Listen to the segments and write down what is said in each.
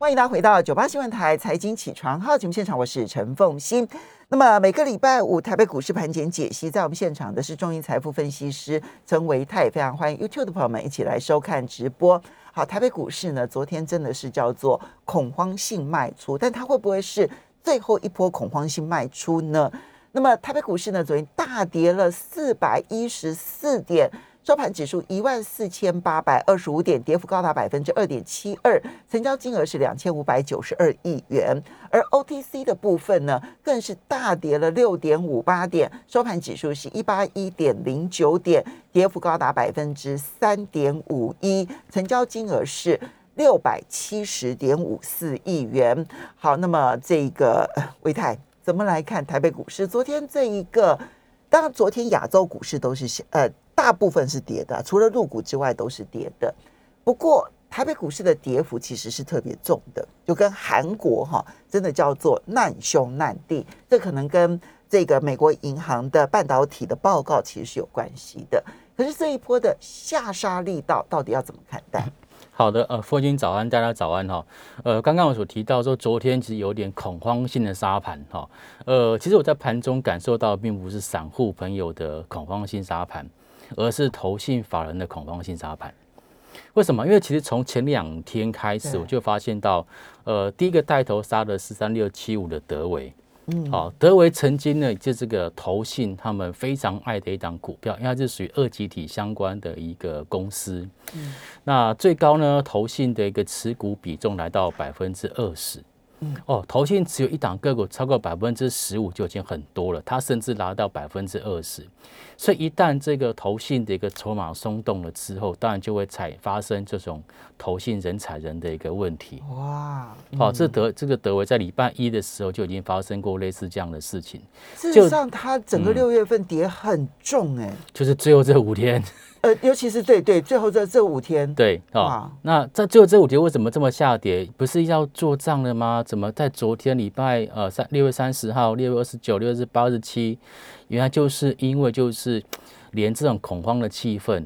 欢迎大家回到九八新闻台财经起床号节目现场，我是陈凤欣。那么每个礼拜五台北股市盘前解析，在我们现场的是中银财富分析师曾维泰，非常欢迎 YouTube 的朋友们一起来收看直播。好，台北股市呢，昨天真的是叫做恐慌性卖出，但它会不会是最后一波恐慌性卖出呢？那么台北股市呢，昨天大跌了四百一十四点。收盘指数一万四千八百二十五点，跌幅高达百分之二点七二，成交金额是两千五百九十二亿元。而 OTC 的部分呢，更是大跌了六点五八点，收盘指数是一八一点零九点，跌幅高达百分之三点五一，成交金额是六百七十点五四亿元。好，那么这个魏泰怎么来看台北股市？昨天这一个，当然昨天亚洲股市都是呃。大部分是跌的，除了入股之外都是跌的。不过台北股市的跌幅其实是特别重的，就跟韩国哈真的叫做难兄难弟。这可能跟这个美国银行的半导体的报告其实是有关系的。可是这一波的下杀力道到底要怎么看待？好的，呃，父亲早安，大家早安哈。呃，刚刚我所提到说，昨天其实有点恐慌性的杀盘哈。呃，其实我在盘中感受到，并不是散户朋友的恐慌性杀盘。而是投信法人的恐慌性杀盘，为什么？因为其实从前两天开始，我就发现到，呃，第一个带头杀的四三六七五的德维，嗯，好，德维曾经呢，就这个投信他们非常爱的一档股票，因为它是属于二级体相关的一个公司，嗯，那最高呢，投信的一个持股比重来到百分之二十。哦，投信只有一档个股超过百分之十五就已经很多了，它甚至拿到百分之二十，所以一旦这个投信的一个筹码松动了之后，当然就会采发生这种投信人踩人的一个问题。哇，好、嗯哦，这德这个德维在礼拜一的时候就已经发生过类似这样的事情。事实上，它整个六月份跌很重哎、欸嗯，就是最后这五天。呃，尤其是对对，最后这这五天，对啊，哦、那在最后这五天为什么这么下跌？不是要做账了吗？怎么在昨天礼拜呃三六月三十号、六月二十九、六月二十八、二十七，原来就是因为就是连这种恐慌的气氛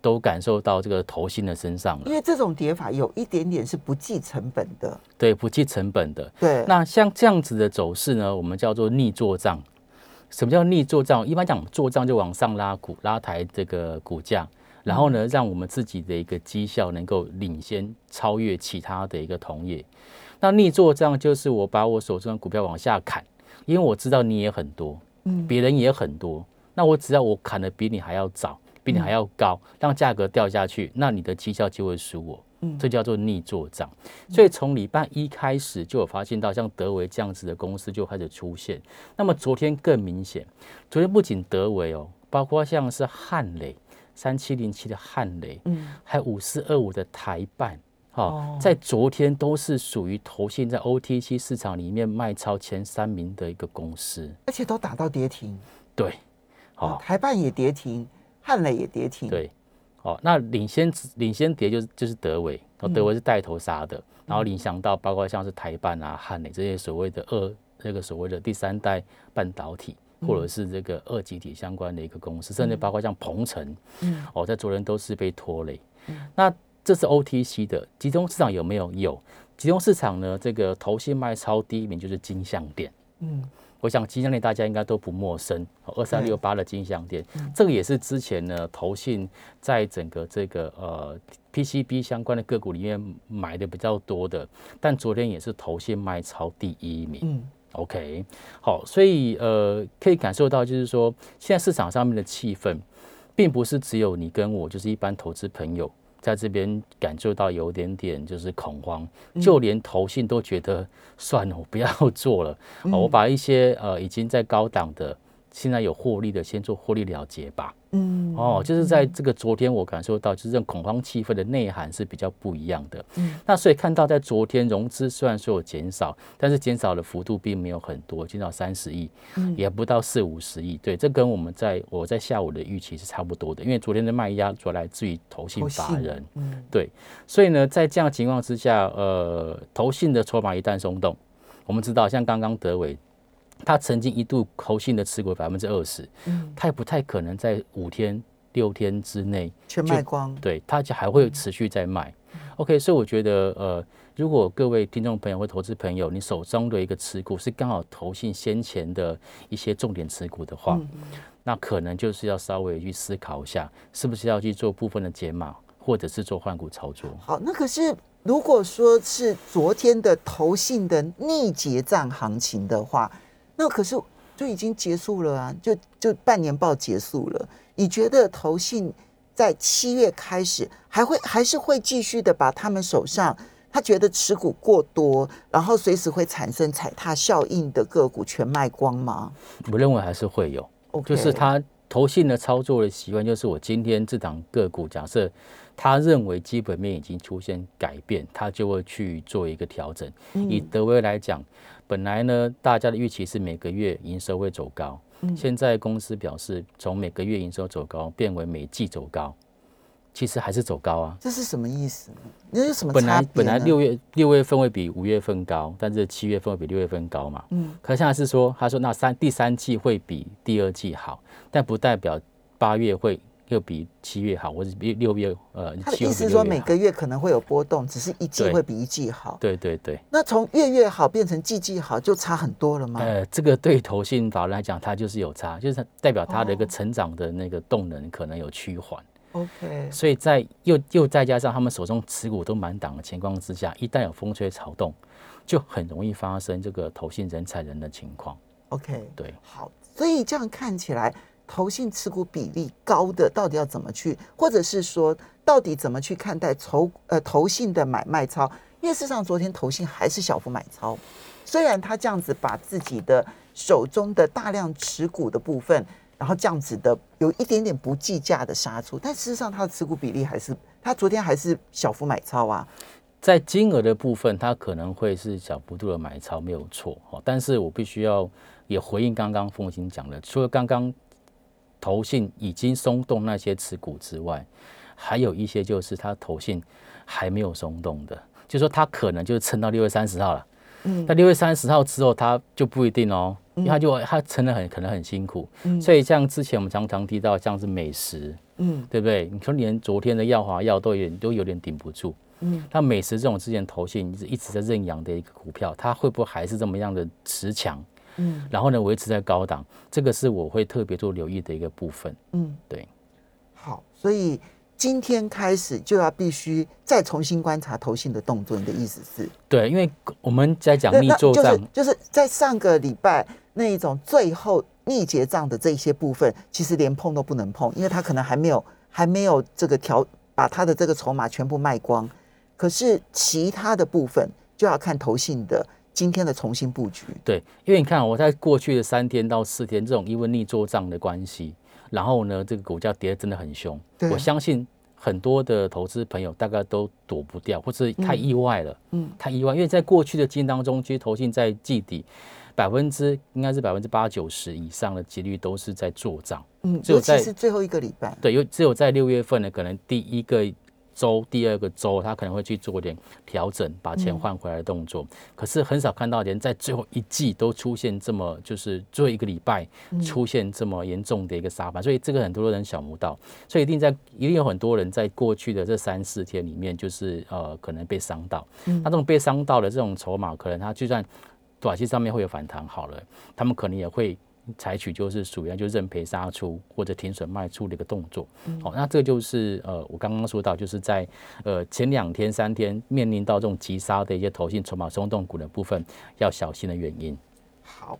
都感受到这个投信的身上了。因为这种跌法有一点点是不计成本的，对，不计成本的。对，那像这样子的走势呢，我们叫做逆做账。什么叫逆做账？一般讲做账就往上拉股，拉抬这个股价，然后呢，让我们自己的一个绩效能够领先超越其他的一个同业。那逆做账就是我把我手中的股票往下砍，因为我知道你也很多，嗯，别人也很多，那我只要我砍的比你还要早，比你还要高，让价格掉下去，那你的绩效就会输我。这叫做逆做账，所以从礼拜一开始就有发现到，像德维这样子的公司就开始出现。那么昨天更明显，昨天不仅德维哦，包括像是汉磊三七零七的汉磊，嗯，还有五四二五的台办。哦，在昨天都是属于投信在 OTC 市场里面卖超前三名的一个公司，而且都打到跌停。对，好，台办也跌停，汉磊也跌停。对。哦，那领先领先跌就是就是德维，哦德维是带头杀的，嗯、然后影响到包括像是台办啊、汉磊这些所谓的二这个所谓的第三代半导体，或者是这个二极体相关的一个公司，嗯、甚至包括像鹏程，嗯，哦，在昨天都是被拖累。嗯、那这是 OTC 的集中市场有没有？有集中市场呢？这个投信卖超第一名就是金像电，嗯。我想金项链大家应该都不陌生，二三六八的金像电，这个也是之前呢投信在整个这个呃 PCB 相关的个股里面买的比较多的，但昨天也是投信卖超第一名。嗯，OK，好，所以呃可以感受到就是说，现在市场上面的气氛，并不是只有你跟我，就是一般投资朋友。在这边感受到有点点就是恐慌，就连投信都觉得算了，我不要做了，我把一些呃已经在高档的。现在有获利的，先做获利了结吧。嗯，哦，就是在这个昨天，我感受到就是这种恐慌气氛的内涵是比较不一样的。嗯，那所以看到在昨天融资虽然说有减少，但是减少的幅度并没有很多，减少三十亿，也不到四五十亿。对，这跟我们在我在下午的预期是差不多的，因为昨天的卖压主要来自于投信法人。嗯，对，所以呢，在这样的情况之下，呃，投信的筹码一旦松动，我们知道像刚刚德微。他曾经一度投信的持股百分之二十，嗯，他也不太可能在五天六天之内全卖光，对，他就还会持续在卖。嗯、OK，所以我觉得呃，如果各位听众朋友或投资朋友，你手中的一个持股是刚好投信先前的一些重点持股的话，嗯、那可能就是要稍微去思考一下，是不是要去做部分的解码，或者是做换股操作。好，那可是如果说是昨天的投信的逆结账行情的话，那可是就已经结束了啊，就就半年报结束了。你觉得投信在七月开始还会还是会继续的把他们手上？他觉得持股过多，然后随时会产生踩踏效应的个股全卖光吗？我认为还是会有，Okay. 就是他投信的操作的习惯，就是我今天这档个股，假设他认为基本面已经出现改变，他就会去做一个调整。嗯、以德威来讲，本来呢，大家的预期是每个月营收会走高，嗯、现在公司表示从每个月营收走高变为每季走高。其实还是走高啊，这是什么意思呢？那有什么？本来本来六月六月份会比五月份高，但是七月份会比六月份高嘛。嗯，可是现在是说，他说那三第三季会比第二季好，但不代表八月会又比七月好，或者比六月呃。他的意思是说每个月可能会有波动，只是一季会比一季好。对对对。那从月月好变成季季好，就差很多了吗？呃，这个对投信法人来讲，它就是有差，就是代表它的一个成长的那个动能可能有趋缓。OK，所以在又又再加上他们手中持股都满档的情况之下，一旦有风吹草动，就很容易发生这个投信人踩人的情况。OK，对，好，所以这样看起来，投信持股比例高的到底要怎么去，或者是说到底怎么去看待投呃投信的买卖超？因为事实上昨天投信还是小幅买超，虽然他这样子把自己的手中的大量持股的部分。然后这样子的有一点点不计价的杀出，但事实上他的持股比例还是，他昨天还是小幅买超啊。在金额的部分，它可能会是小幅度的买超，没有错哈。但是我必须要也回应刚刚凤馨讲的，除了刚刚投信已经松动那些持股之外，还有一些就是它投信还没有松动的，就是说它可能就撑到六月三十号了。嗯，那六月三十号之后，它就不一定哦。因为他就他撑的很可能很辛苦，嗯、所以像之前我们常常提到像是美食，嗯，对不对？你说连昨天的耀华药都有都有点顶不住，嗯，那美食这种之前投信一直一直在认养的一个股票，它会不会还是这么样的持强？嗯，然后呢维持在高档，这个是我会特别做留意的一个部分，嗯，对。好，所以今天开始就要必须再重新观察投信的动作，你的意思是？对，因为我们在讲逆做账，就是就是在上个礼拜。那一种最后逆结账的这些部分，其实连碰都不能碰，因为他可能还没有还没有这个调，把他的这个筹码全部卖光。可是其他的部分就要看投信的今天的重新布局。对，因为你看我在过去的三天到四天这种因为逆做账的关系，然后呢这个股价跌得真的很凶。对我相信很多的投资朋友大概都躲不掉，或是太意外了。嗯，太意外，因为在过去的经验当中，其实投信在季底。百分之应该是百分之八九十以上的几率都是在做账，嗯，尤其是最后一个礼拜，对，有只有在六月份呢，可能第一个周、第二个周，他可能会去做点调整，把钱换回来的动作。嗯、可是很少看到连在最后一季都出现这么，就是最后一个礼拜出现这么严重的一个杀盘，嗯、所以这个很多人想不到，所以一定在一定有很多人在过去的这三四天里面，就是呃可能被伤到。嗯，那这种被伤到的这种筹码，可能他就算。短期上面会有反弹，好了，他们可能也会采取就是属于就认赔杀出或者停损卖出的一个动作。好，那这就是呃我刚刚说到就是在呃前两天三天面临到这种急杀的一些投信筹码松动股的部分要小心的原因。好，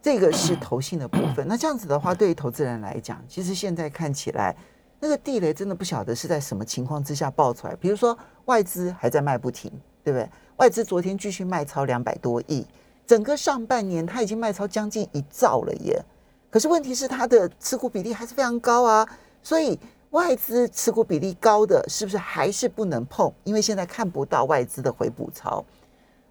这个是投信的部分。那这样子的话，对于投资人来讲，其实现在看起来那个地雷真的不晓得是在什么情况之下爆出来。比如说外资还在卖不停，对不对？外资昨天继续卖超两百多亿。整个上半年，他已经卖超将近一兆了耶。可是问题是，他的持股比例还是非常高啊。所以外资持股比例高的，是不是还是不能碰？因为现在看不到外资的回补潮。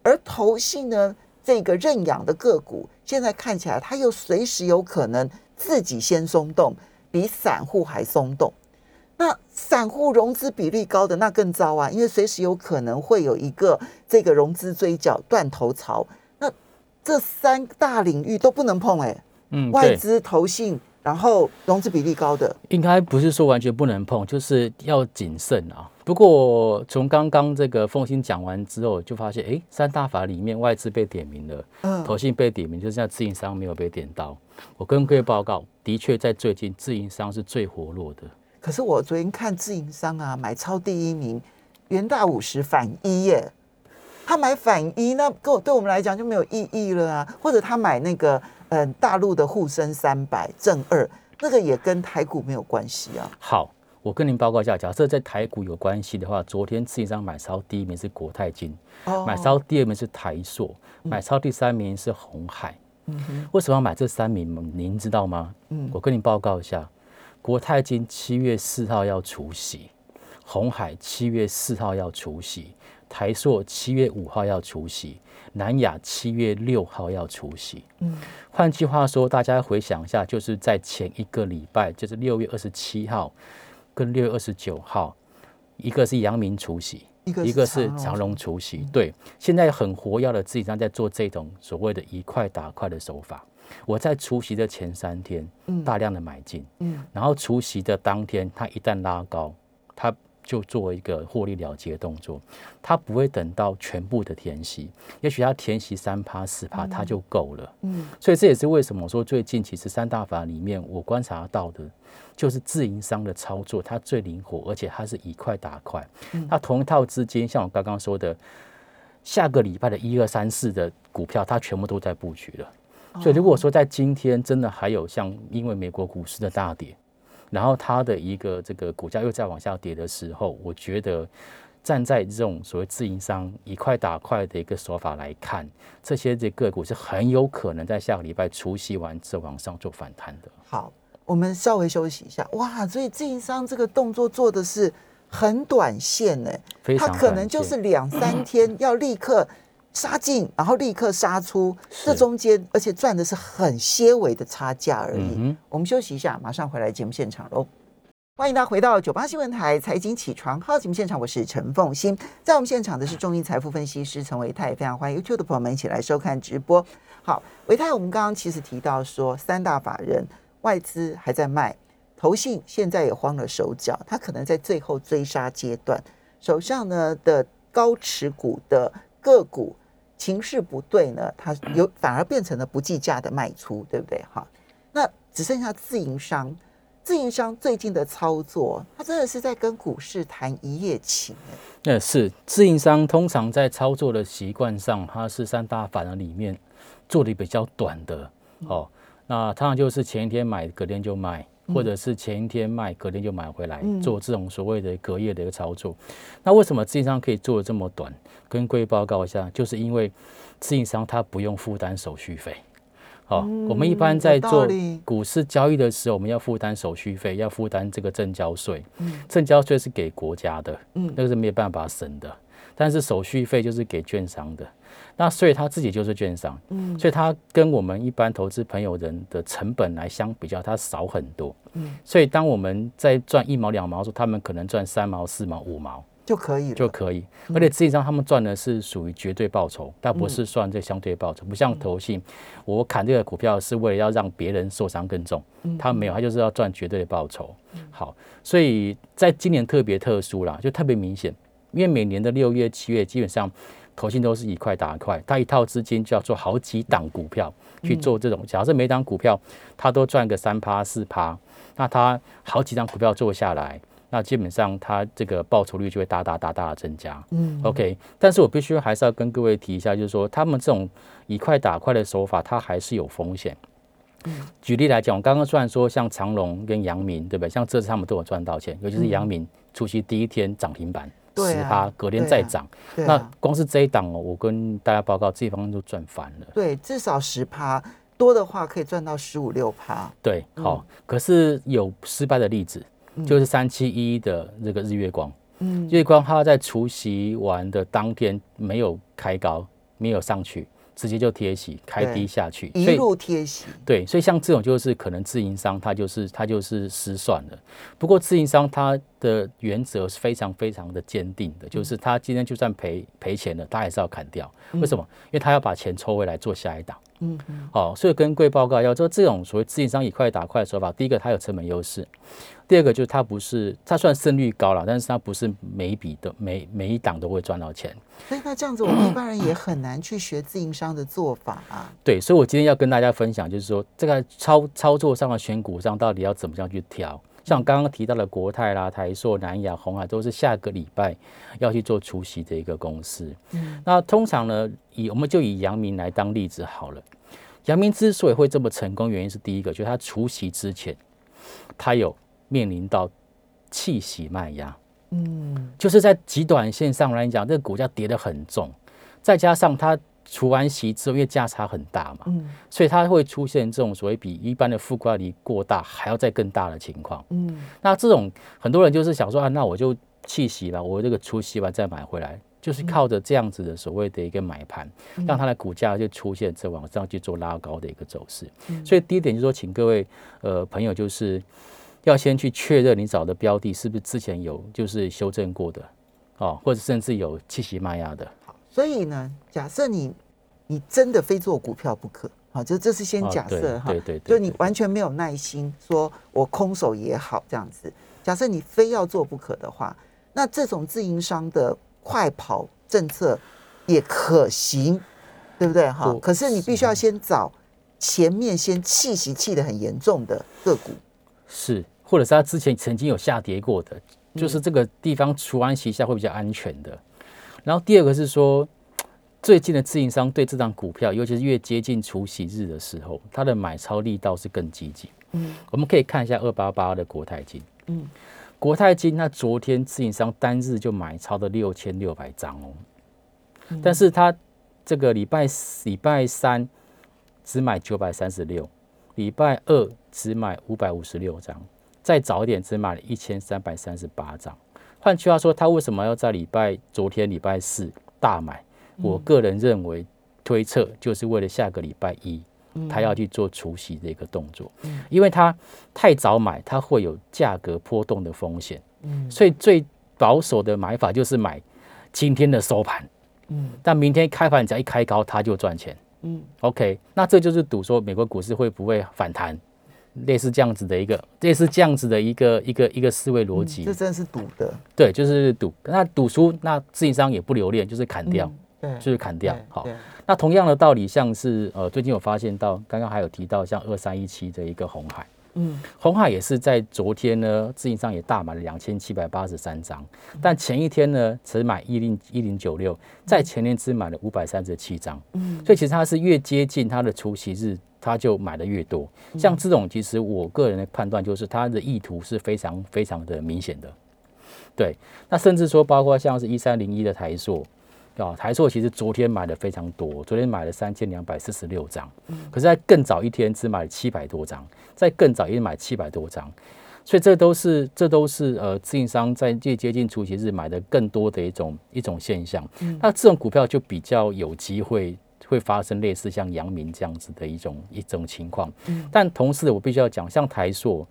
而投信呢，这个认养的个股，现在看起来，它又随时有可能自己先松动，比散户还松动。那散户融资比例高的那更糟啊，因为随时有可能会有一个这个融资追缴断头潮。这三大领域都不能碰哎、欸，嗯，外资、投信然后融资比例高的，应该不是说完全不能碰，就是要谨慎啊。不过从刚刚这个凤馨讲完之后，就发现，哎，三大法里面外资被点名了，嗯，投信被点名，就是像自营商没有被点到。我跟各位报告，的确在最近自营商是最活络的。可是我昨天看自营商啊，买超第一名，元大五十反一耶，他买反一，那对对我们来讲就没有意义了啊。或者他买那个。嗯，大陆的沪深三百正二，那个也跟台股没有关系啊。好，我跟您报告一下，假设在台股有关系的话，昨天自营商买超第一名是国泰金，哦、买超第二名是台硕，买超第三名是红海。为什么要买这三名？您知道吗？嗯，我跟您报告一下，国泰金七月四号要除息，红海七月四号要除息，台硕七月五号要除息。南亚七月六号要除息，嗯，换句话说，大家回想一下，就是在前一个礼拜，就是六月二十七号跟六月二十九号，一个是阳明除息，一个是长荣除息。对，现在很活跃的自己在做这种所谓的一块打块的手法。我在除息的前三天，大量的买进，嗯，然后除息的当天，它一旦拉高，它。就做一个获利了结的动作，他不会等到全部的填息，也许他填息三趴四趴，他就够了。嗯，所以这也是为什么说最近其实三大法里面我观察到的，就是自营商的操作，它最灵活，而且它是以块打块。它同一套资金，像我刚刚说的，下个礼拜的一二三四的股票，它全部都在布局了。所以如果说在今天真的还有像因为美国股市的大跌。然后它的一个这个股价又在往下跌的时候，我觉得站在这种所谓自营商一块打块的一个手法来看，这些这个股是很有可能在下个礼拜除夕完之后往上做反弹的。好，我们稍微休息一下。哇，所以自营商这个动作做的是很短线呢，它可能就是两三天要立刻。杀进，然后立刻杀出，这中间而且赚的是很些微的差价而已。嗯、我们休息一下，马上回来节目现场喽。欢迎大家回到九八新闻台财经起床号节目现场，我是陈凤欣，在我们现场的是中银财富分析师陈维泰，非常欢迎 YouTube 的朋友们一起来收看直播。好，维泰，我们刚刚其实提到说，三大法人外资还在卖，投信现在也慌了手脚，他可能在最后追杀阶段，手上呢的高持股的个股。情势不对呢，它有反而变成了不计价的卖出，对不对？哈，那只剩下自营商，自营商最近的操作，他真的是在跟股市谈一夜情。那是自营商通常在操作的习惯上，它是三大法人里面做的比较短的哦。那通常就是前一天买，隔天就卖。或者是前一天卖，隔天就买回来，做这种所谓的隔夜的一个操作。那为什么自营商可以做的这么短？跟各位报告一下，就是因为自营商他不用负担手续费。好，我们一般在做股市交易的时候，我们要负担手续费，要负担这个证交税。嗯证交税是给国家的，那个是没有办法省的。但是手续费就是给券商的。那所以他自己就是券商，嗯，所以他跟我们一般投资朋友人的成本来相比较，他少很多，嗯，所以当我们在赚一毛两毛的时候，他们可能赚三毛四毛五毛就可以了，就可以。而且实际上他们赚的是属于绝对报酬，但不是算这相对报酬，不像投信，我砍这个股票是为了要让别人受伤更重，他没有，他就是要赚绝对的报酬。好，所以在今年特别特殊啦，就特别明显，因为每年的六月七月基本上。投信都是以块打块，他一套资金就要做好几档股票去做这种。假设每档股票他都赚个三趴四趴，那他好几档股票做下来，那基本上他这个报酬率就会大大大大的增加。嗯，OK。但是我必须还是要跟各位提一下，就是说他们这种以块打块的手法，它还是有风险。嗯，举例来讲，我刚刚虽然说像长隆跟阳明，对不对？像这次他们都有赚到钱，尤其是阳明除息第一天涨停板。十趴，隔天再涨，那光是这一档哦，我跟大家报告，这一方就赚翻了。对，至少十趴，多的话可以赚到十五六趴。对，好，可是有失败的例子，就是三七一的这个日月光，嗯，日月光它在除夕完的当天没有开高，没有上去。直接就贴息，开低下去，一路贴息。对，所以像这种就是可能自营商他就是他就是失算了。不过自营商他的原则是非常非常的坚定的，就是他今天就算赔赔钱了，他还是要砍掉。为什么？因为他要把钱抽回来做下一档。嗯好。哦，所以跟各位报告要说，这种所谓自营商以快打快的手法，第一个它有成本优势，第二个就是它不是它算胜率高了，但是它不是每一笔都每每一档都会赚到钱。所以那这样子，我们一般人也很难去学自营商的做法啊。对，所以我今天要跟大家分享，就是说这个操操作上的选股上，到底要怎么样去挑。像刚刚提到的国泰啦、台塑、南亚、红海，都是下个礼拜要去做除夕的一个公司。嗯，那通常呢，以我们就以阳明来当例子好了。阳明之所以会这么成功，原因是第一个，就是它除夕之前，它有面临到气息卖压。嗯，就是在极短线上来讲，这个股价跌得很重，再加上它。除完息之后，因为价差很大嘛，嗯，所以它会出现这种所谓比一般的负挂离过大还要再更大的情况，嗯，那这种很多人就是想说啊，那我就弃息吧，我这个除息完再买回来，就是靠着这样子的所谓的一个买盘，让它的股价就出现这往上去做拉高的一个走势。所以第一点就是说，请各位呃朋友就是要先去确认你找的标的是不是之前有就是修正过的哦，或者甚至有弃息卖压的。所以呢，假设你你真的非做股票不可，好，就这是先假设哈，对对，就你完全没有耐心，说我空手也好这样子。假设你非要做不可的话，那这种自营商的快跑政策也可行，对不对哈？可是你必须要先找前面先气息气的很严重的个股，是，或者是他之前曾经有下跌过的，就是这个地方除完息下会比较安全的。然后第二个是说，最近的自营商对这张股票，尤其是越接近除夕日的时候，它的买超力道是更积极。嗯，我们可以看一下二八八的国泰金。嗯，国泰金它昨天自营商单日就买超了六千六百张哦，但是它这个礼拜礼拜三只买九百三十六，礼拜二只买五百五十六张，再早一点只买了一千三百三十八张。换句话说，他为什么要在礼拜昨天礼拜四大买？我个人认为推测就是为了下个礼拜一，他要去做除息的一个动作。因为他太早买，他会有价格波动的风险。所以最保守的买法就是买今天的收盘。但明天开盘只要一开高，他就赚钱。OK，那这就是赌说美国股市会不会反弹。类似这样子的一个，类似这样子的一个一个一个思维逻辑，这真的是赌的，对，就是赌。那赌输，那自营商也不留恋，就是砍掉，对，就是砍掉。好，那同样的道理，像是呃，最近有发现到，刚刚还有提到像二三一七的一个红海，嗯，红海也是在昨天呢，自营商也大买了两千七百八十三张，但前一天呢，只买一零一零九六，在前天只买了五百三十七张，嗯，所以其实它是越接近它的除夕日。他就买的越多，像这种，其实我个人的判断就是他的意图是非常非常的明显的。对，那甚至说，包括像是一三零一的台硕啊，台硕其实昨天买的非常多，昨天买了三千两百四十六张，可是在更早一天只买了七百多张，在更早一天买七百多张，所以这都是这都是呃，自营商在越接近除息日买的更多的一种一种现象。那这种股票就比较有机会。会发生类似像阳明这样子的一种一种情况，但同时我必须要讲，像台塑，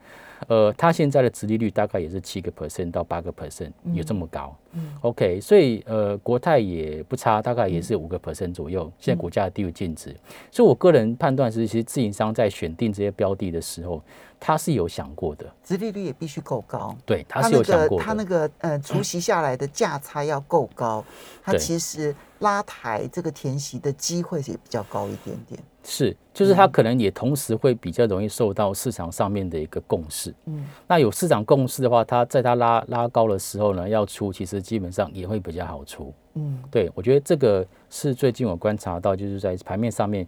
呃，它现在的殖利率大概也是七个 percent 到八个 percent，有这么高。嗯 OK，所以呃，国泰也不差，大概也是五个 percent 左右。现在股价低于净值，所以我个人判断是，其实自营商在选定这些标的的时候，他是有想过的，殖利率也必须够高。对，他是有想过的。他那个呃，除息下来的价差要够高，他其实。拉抬这个填息的机会也比较高一点点，是，就是它可能也同时会比较容易受到市场上面的一个共识。嗯，那有市场共识的话，它在它拉拉高的时候呢，要出其实基本上也会比较好出。嗯，对，我觉得这个是最近我观察到，就是在盘面上面，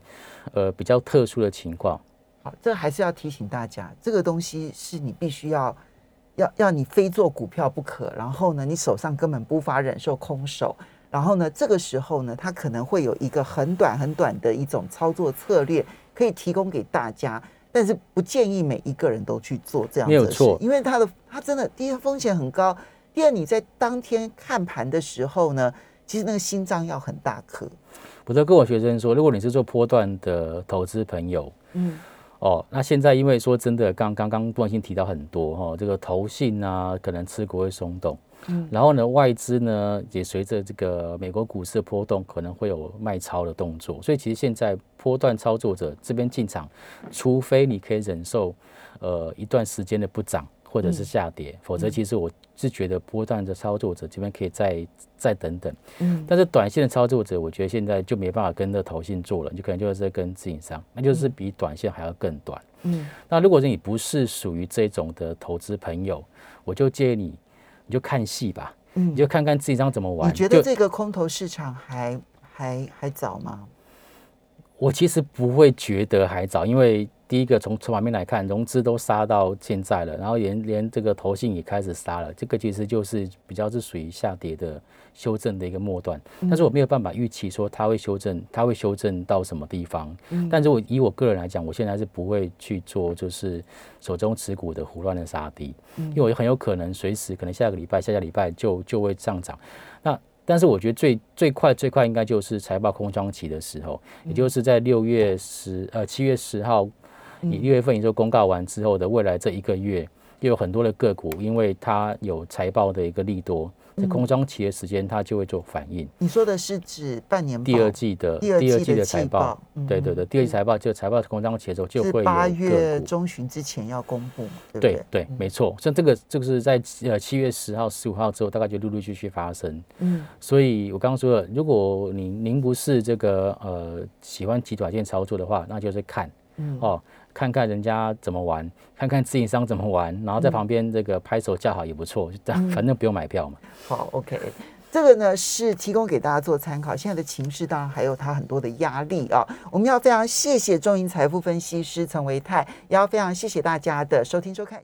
呃，比较特殊的情况。好，这还是要提醒大家，这个东西是你必须要要要你非做股票不可，然后呢，你手上根本无法忍受空手。然后呢，这个时候呢，它可能会有一个很短很短的一种操作策略，可以提供给大家，但是不建议每一个人都去做这样的事。没有错，因为它的它真的第一风险很高，第二你在当天看盘的时候呢，其实那个心脏要很大颗。我都跟我学生说，如果你是做波段的投资朋友，嗯，哦，那现在因为说真的，刚刚刚不小心提到很多哈、哦，这个投信啊，可能持股会松动。嗯，然后呢，外资呢也随着这个美国股市的波动，可能会有卖超的动作。所以其实现在波段操作者这边进场，除非你可以忍受呃一段时间的不涨或者是下跌，嗯、否则其实我是觉得波段的操作者这边可以再再等等。嗯，但是短线的操作者，我觉得现在就没办法跟着投信做了，你就可能就是跟自营商，那就是比短线还要更短。嗯，那如果是你不是属于这种的投资朋友，我就建议你，你就看戏吧，嗯，你就看看自己张怎么玩。你觉得这个空头市场还还还早吗？我其实不会觉得还早，因为。第一个从筹码面来看，融资都杀到现在了，然后连连这个投信也开始杀了，这个其实就是比较是属于下跌的修正的一个末段。但是我没有办法预期说它会修正，它会修正到什么地方。但是我以我个人来讲，我现在是不会去做就是手中持股的胡乱的杀低，因为我很有可能随时可能下个礼拜、下下礼拜就就会上涨。那但是我觉得最最快最快应该就是财报空窗期的时候，也就是在六月十呃七月十号。你六月份营收公告完之后的未来这一个月，又有很多的个股，因为它有财报的一个利多，在空窗期的时间，它就会做反应。你说的是指半年第二季的第二季的财报？对对对，第二季财报就财报空窗期的时候就会有八月中旬之前要公布，对对对，没错。像这个这个是在呃七月十号、十五号之后，大概就陆陆续续发生。嗯，所以我刚刚说了，如果您您不是这个呃喜欢极短线操作的话，那就是看哦。看看人家怎么玩，看看自营商怎么玩，然后在旁边这个拍手叫好也不错，这样反正不用买票嘛。嗯、好，OK，这个呢是提供给大家做参考。现在的情势当然还有它很多的压力啊，我们要非常谢谢中银财富分析师陈维泰，也要非常谢谢大家的收听收看。